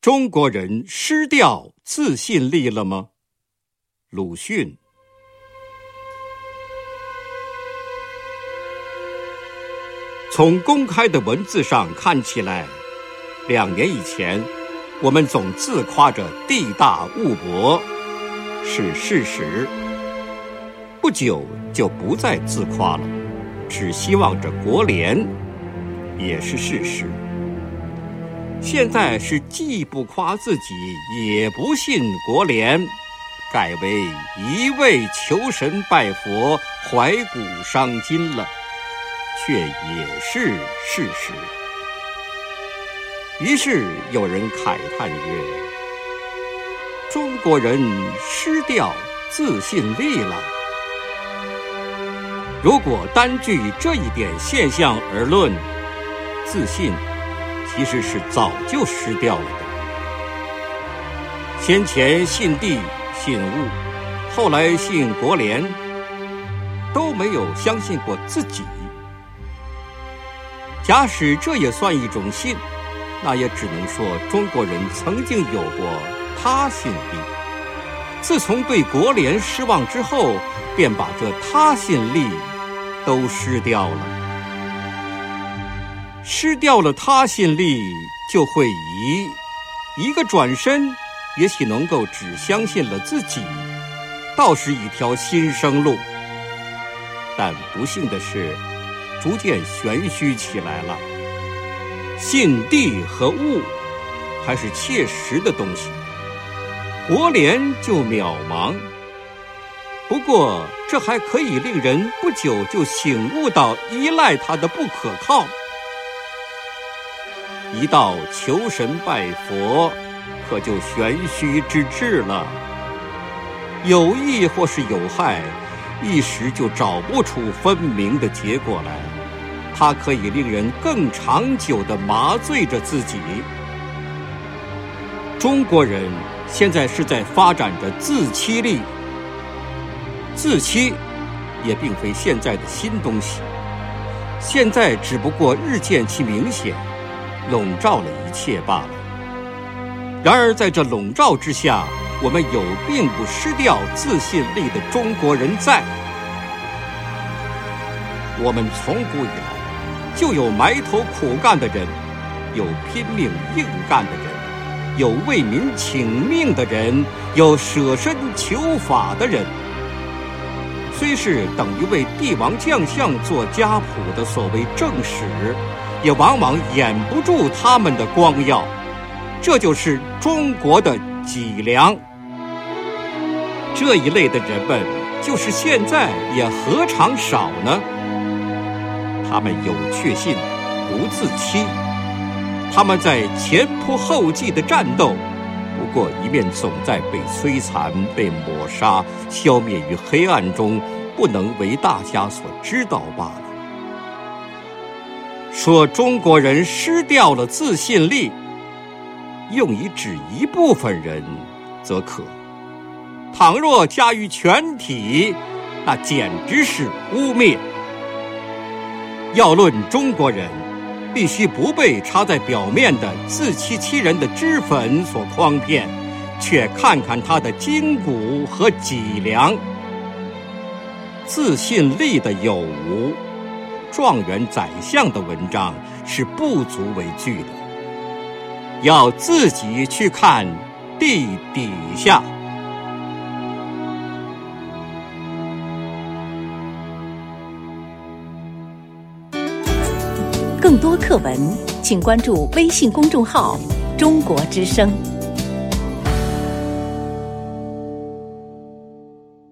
中国人失掉自信力了吗？鲁迅。从公开的文字上看起来，两年以前，我们总自夸着地大物博，是事实。不久就不再自夸了，只希望着国联，也是事实。现在是既不夸自己，也不信国联，改为一味求神拜佛，怀古伤今了，却也是事实。于是有人慨叹曰：“中国人失掉自信力了。”如果单据这一点现象而论，自信其实是早就失掉了的。先前信地信物，后来信国联，都没有相信过自己。假使这也算一种信，那也只能说中国人曾经有过他信力。自从对国联失望之后，便把这他信力。都失掉了，失掉了他信力，就会疑，一个转身，也许能够只相信了自己，倒是一条新生路。但不幸的是，逐渐玄虚起来了。信地和物，还是切实的东西，国联就渺茫。不过，这还可以令人不久就醒悟到依赖它的不可靠。一到求神拜佛，可就玄虚之至了。有益或是有害，一时就找不出分明的结果来。它可以令人更长久的麻醉着自己。中国人现在是在发展着自欺力。自欺，也并非现在的新东西，现在只不过日渐其明显，笼罩了一切罢了。然而在这笼罩之下，我们有并不失掉自信力的中国人在。我们从古以来就有埋头苦干的人，有拼命硬干的人，有为民请命的人，有舍身求法的人。虽是等于为帝王将相做家谱的所谓正史，也往往掩不住他们的光耀。这就是中国的脊梁。这一类的人们，就是现在也何尝少呢？他们有确信，不自欺。他们在前仆后继的战斗，不过一面总在被摧残、被抹杀、消灭于黑暗中。不能为大家所知道罢了。说中国人失掉了自信力，用以指一部分人，则可；倘若加于全体，那简直是污蔑。要论中国人，必须不被插在表面的自欺欺人的脂粉所诓骗，却看看他的筋骨和脊梁。自信力的有无，状元宰相的文章是不足为惧的。要自己去看地底下。更多课文，请关注微信公众号“中国之声”。